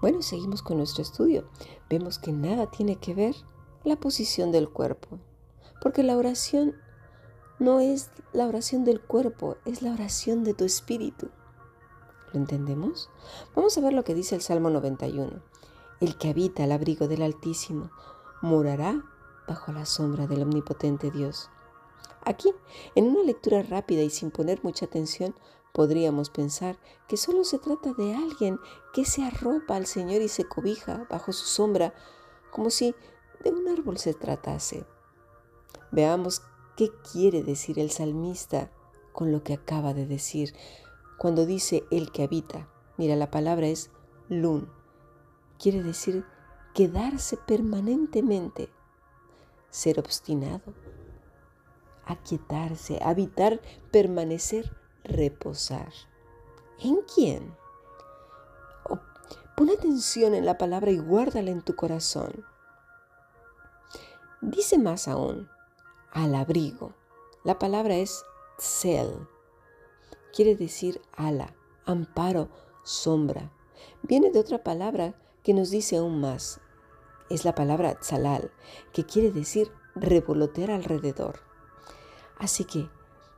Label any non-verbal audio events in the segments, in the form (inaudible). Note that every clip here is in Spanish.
Bueno, seguimos con nuestro estudio. Vemos que nada tiene que ver la posición del cuerpo, porque la oración no es la oración del cuerpo, es la oración de tu espíritu. ¿Lo entendemos? Vamos a ver lo que dice el Salmo 91. El que habita al abrigo del Altísimo morará bajo la sombra del omnipotente Dios. Aquí, en una lectura rápida y sin poner mucha atención, podríamos pensar que solo se trata de alguien que se arropa al Señor y se cobija bajo su sombra, como si de un árbol se tratase. Veamos qué quiere decir el salmista con lo que acaba de decir cuando dice el que habita. Mira, la palabra es lun. Quiere decir quedarse permanentemente, ser obstinado, aquietarse, habitar, permanecer, reposar. ¿En quién? Oh, pon atención en la palabra y guárdala en tu corazón. Dice más aún, al abrigo. La palabra es cel. Quiere decir ala, amparo, sombra. Viene de otra palabra que nos dice aún más. Es la palabra tzalal, que quiere decir revolotear alrededor. Así que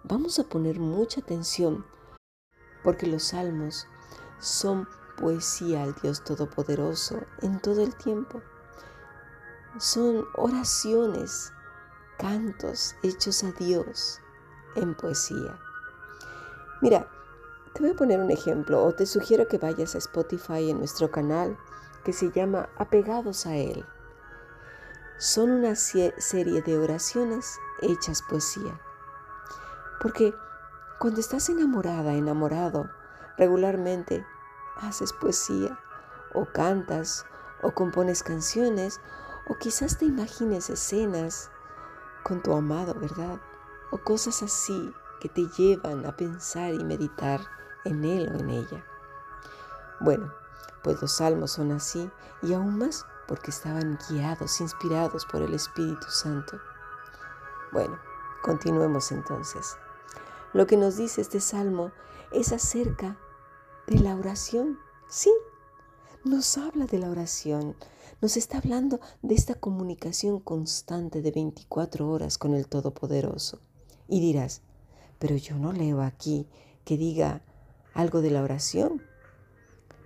vamos a poner mucha atención porque los salmos son poesía al Dios Todopoderoso en todo el tiempo. Son oraciones, cantos hechos a Dios en poesía. Mira, te voy a poner un ejemplo o te sugiero que vayas a Spotify en nuestro canal que se llama Apegados a Él. Son una serie de oraciones hechas poesía. Porque cuando estás enamorada, enamorado, regularmente haces poesía o cantas o compones canciones o quizás te imagines escenas con tu amado, ¿verdad? O cosas así que te llevan a pensar y meditar en él o en ella. Bueno, pues los salmos son así y aún más porque estaban guiados, inspirados por el Espíritu Santo. Bueno, continuemos entonces. Lo que nos dice este salmo es acerca de la oración. Sí, nos habla de la oración, nos está hablando de esta comunicación constante de 24 horas con el Todopoderoso. Y dirás, pero yo no leo aquí que diga algo de la oración.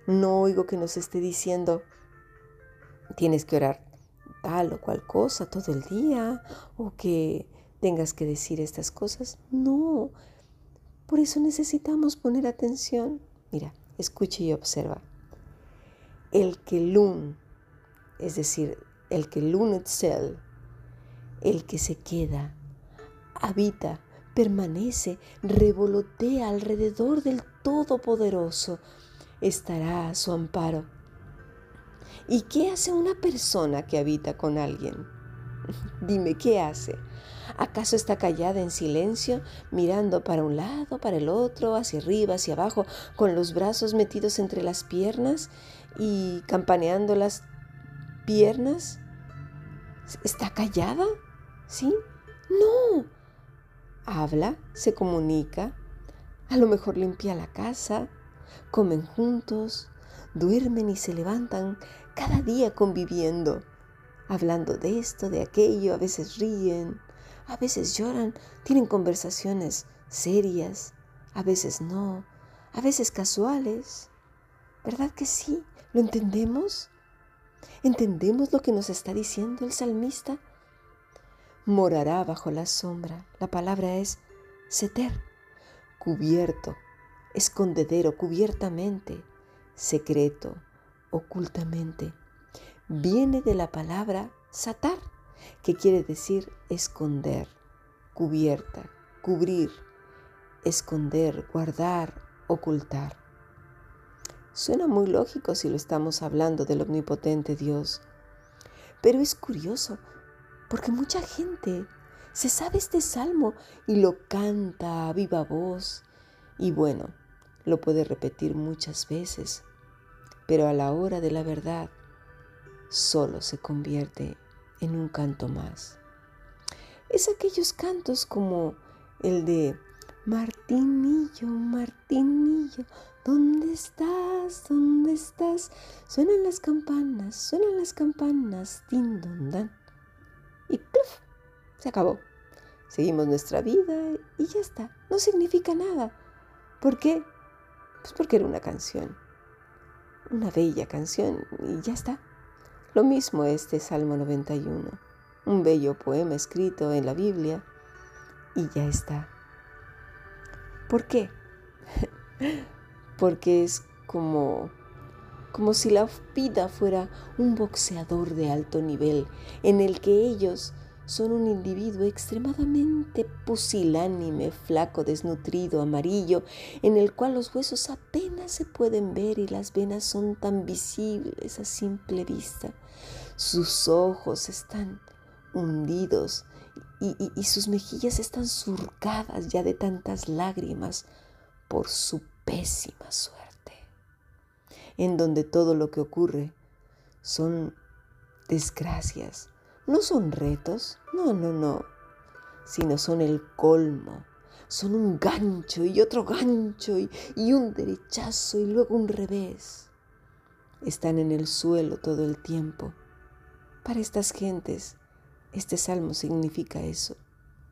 No oigo que nos esté diciendo, tienes que orar tal o cual cosa todo el día o que tengas que decir estas cosas. No, por eso necesitamos poner atención. Mira, escucha y observa. El que lun, es decir, el que lun itself, el que se queda, habita, permanece, revolotea alrededor del Todopoderoso, estará a su amparo. ¿Y qué hace una persona que habita con alguien? (laughs) Dime, ¿qué hace? ¿Acaso está callada en silencio, mirando para un lado, para el otro, hacia arriba, hacia abajo, con los brazos metidos entre las piernas y campaneando las piernas? ¿Está callada? ¿Sí? No. Habla, se comunica, a lo mejor limpia la casa, comen juntos, duermen y se levantan cada día conviviendo, hablando de esto, de aquello, a veces ríen, a veces lloran, tienen conversaciones serias, a veces no, a veces casuales. ¿Verdad que sí? ¿Lo entendemos? ¿Entendemos lo que nos está diciendo el salmista? Morará bajo la sombra. La palabra es seter, cubierto, escondedero, cubiertamente, secreto, ocultamente. Viene de la palabra satar, que quiere decir esconder, cubierta, cubrir, esconder, guardar, ocultar. Suena muy lógico si lo estamos hablando del omnipotente Dios, pero es curioso porque mucha gente se sabe este salmo y lo canta a viva voz y bueno, lo puede repetir muchas veces, pero a la hora de la verdad solo se convierte en un canto más. Es aquellos cantos como el de Martinillo, Martinillo, ¿dónde estás? ¿Dónde estás? Suenan las campanas, suenan las campanas, din don dan. Y ¡pluf! Se acabó. Seguimos nuestra vida y ya está. No significa nada. ¿Por qué? Pues porque era una canción. Una bella canción y ya está. Lo mismo este Salmo 91. Un bello poema escrito en la Biblia y ya está. ¿Por qué? (laughs) Porque es como como si la vida fuera un boxeador de alto nivel en el que ellos son un individuo extremadamente pusilánime, flaco, desnutrido, amarillo, en el cual los huesos apenas se pueden ver y las venas son tan visibles a simple vista. Sus ojos están hundidos y, sus mejillas están surcadas ya de tantas lágrimas por su pésima suerte, en donde todo lo que ocurre son desgracias, no son retos, no, no, no, sino son el colmo, son un gancho y otro gancho y, un derechazo y luego un revés. Están en el suelo todo el tiempo. Para estas gentes, este salmo significa eso,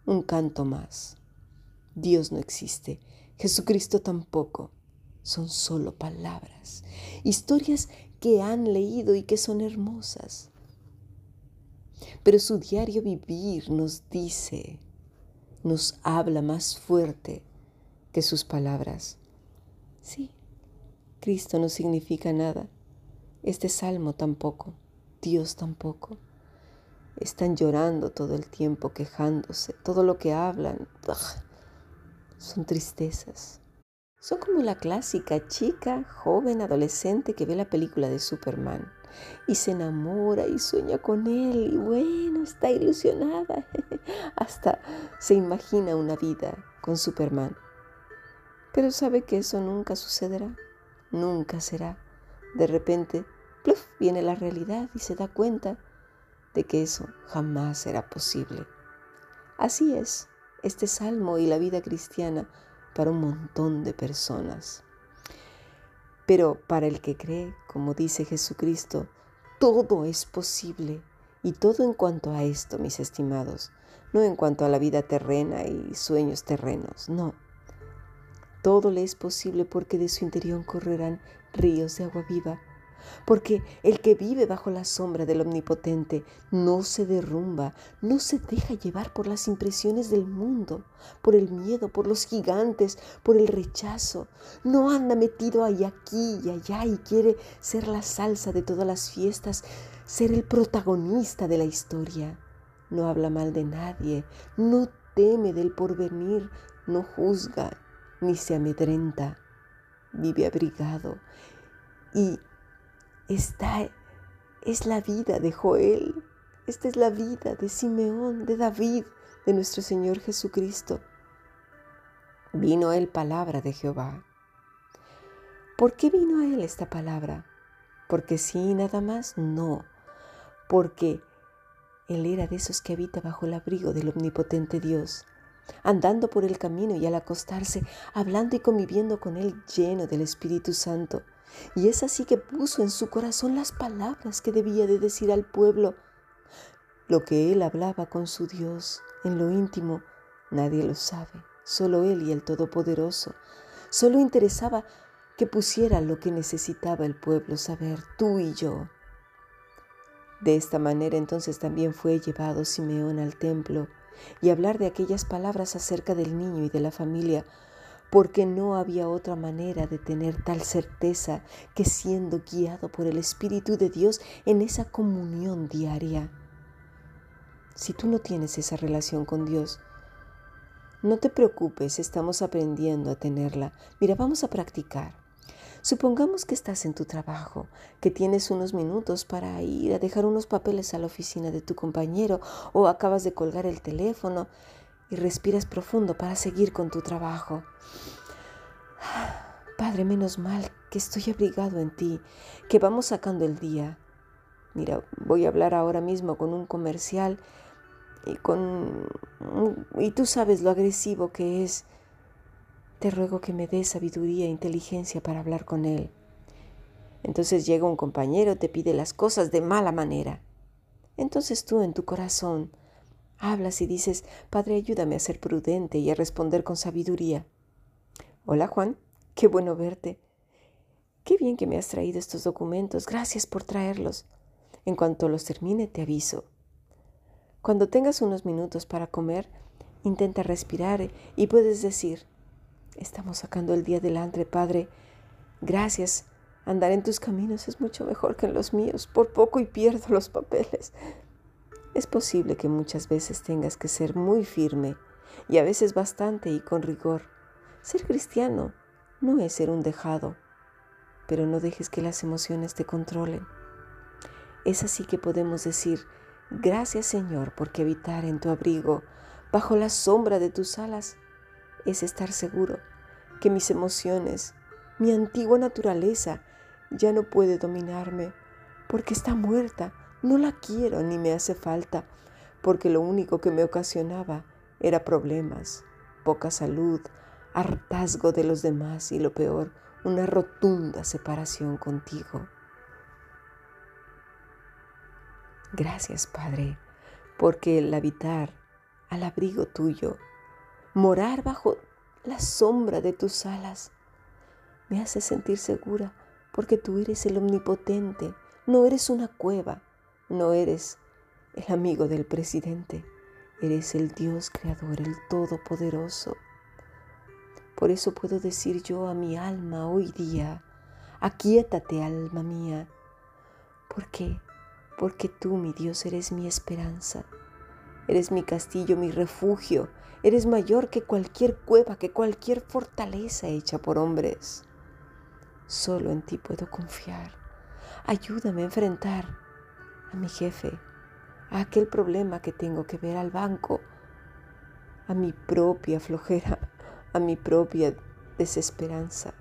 un canto más. Dios no existe, Jesucristo tampoco. Son solo palabras, historias que han leído y que son hermosas. Pero su diario vivir nos dice, nos habla más fuerte que sus palabras. Sí, Cristo no significa nada. Este salmo tampoco, Dios tampoco. Están llorando todo el tiempo, quejándose. Todo lo que hablan son tristezas. Son como la clásica chica, joven, adolescente que ve la película de Superman y se enamora y sueña con él y bueno, está ilusionada. (laughs) Hasta se imagina una vida con Superman. Pero sabe que eso nunca sucederá, nunca será. De repente, pluf, viene la realidad y se da cuenta de que eso jamás será posible. Así es este salmo y la vida cristiana para un montón de personas. Pero para el que cree, como dice Jesucristo, todo es posible. Y todo en cuanto a esto, mis estimados, no en cuanto a la vida terrena y sueños terrenos, no. Todo le es posible porque de su interior correrán ríos de agua viva porque el que vive bajo la sombra del Omnipotente no se derrumba, no se deja llevar por las impresiones del mundo, por el miedo, por los gigantes, por el rechazo. No anda metido ahí aquí y allá y quiere ser la salsa de todas las fiestas, ser el protagonista de la historia. No habla mal de nadie, no teme del porvenir, no juzga ni se amedrenta. Vive abrigado y esta es la vida de Joel, esta es la vida de Simeón, de David, de nuestro Señor Jesucristo. Vino a él palabra de Jehová. ¿Por qué vino a él esta palabra? ¿Porque sí nada más? No, porque él era de esos que habita bajo el abrigo del omnipotente Dios, andando por el camino y al acostarse, hablando y conviviendo con él lleno del Espíritu Santo y es así que puso en su corazón las palabras que debía de decir al pueblo. Lo que él hablaba con su Dios en lo íntimo, nadie lo sabe, solo él y el Todopoderoso. Solo interesaba que pusiera lo que necesitaba el pueblo saber, tú y yo. De esta manera entonces también fue llevado Simeón al templo y hablar de aquellas palabras acerca del niño y de la familia porque no había otra manera de tener tal certeza que siendo guiado por el Espíritu de Dios en esa comunión diaria. Si tú no tienes esa relación con Dios, no te preocupes, estamos aprendiendo a tenerla. Mira, vamos a practicar. Supongamos que estás en tu trabajo, que tienes unos minutos para ir a dejar unos papeles a la oficina de tu compañero o acabas de colgar el teléfono y respiras profundo para seguir con tu trabajo. Padre, menos mal que estoy abrigado en ti, que vamos sacando el día. Mira, voy a hablar ahora mismo con un comercial y con y tú sabes lo agresivo que es te ruego que me des sabiduría e inteligencia para hablar con él. Entonces llega un compañero, te pide las cosas de mala manera. Entonces tú en tu corazón hablas y dices, Padre, ayúdame a ser prudente y a responder con sabiduría. Hola Juan, qué bueno verte. Qué bien que me has traído estos documentos. Gracias por traerlos. En cuanto los termine, te aviso. Cuando tengas unos minutos para comer, intenta respirar y puedes decir, estamos sacando el día adelante, Padre. Gracias. Andar en tus caminos es mucho mejor que en los míos. Por poco y pierdo los papeles. Es posible que muchas veces tengas que ser muy firme y a veces bastante y con rigor. Ser cristiano no es ser un dejado, pero no dejes que las emociones te controlen. Es así que podemos decir, gracias Señor, porque habitar en tu abrigo, bajo la sombra de tus alas, es estar seguro que mis emociones, mi antigua naturaleza, ya no puede dominarme, porque está muerta, no la quiero ni me hace falta, porque lo único que me ocasionaba era problemas, poca salud, hartazgo de los demás y lo peor, una rotunda separación contigo. Gracias, Padre, porque el habitar al abrigo tuyo, morar bajo la sombra de tus alas, me hace sentir segura porque tú eres el omnipotente, no eres una cueva, no eres el amigo del presidente, eres el Dios creador, el todopoderoso. Por eso puedo decir yo a mi alma hoy día, aquíétate alma mía. ¿Por qué? Porque tú, mi Dios, eres mi esperanza. Eres mi castillo, mi refugio. Eres mayor que cualquier cueva, que cualquier fortaleza hecha por hombres. Solo en ti puedo confiar. Ayúdame a enfrentar a mi jefe, a aquel problema que tengo que ver al banco, a mi propia flojera, a mi propia desesperanza.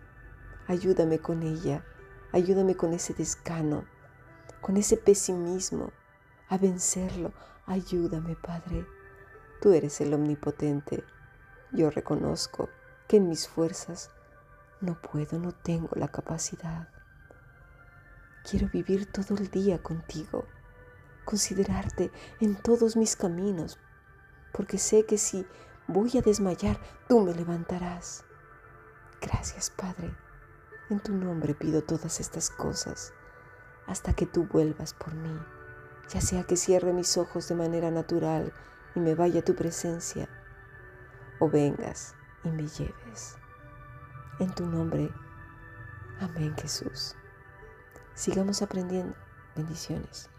Ayúdame con ella, ayúdame con ese descano, con ese pesimismo, a vencerlo. Ayúdame, Padre. Tú eres el omnipotente. Yo reconozco que en mis fuerzas no puedo, no tengo la capacidad. Quiero vivir todo el día contigo, considerarte en todos mis caminos, porque sé que si voy a desmayar, tú me levantarás. Gracias, Padre. En tu nombre pido todas estas cosas hasta que tú vuelvas por mí, ya sea que cierre mis ojos de manera natural y me vaya a tu presencia, o vengas y me lleves. En tu nombre, amén Jesús. Sigamos aprendiendo. Bendiciones.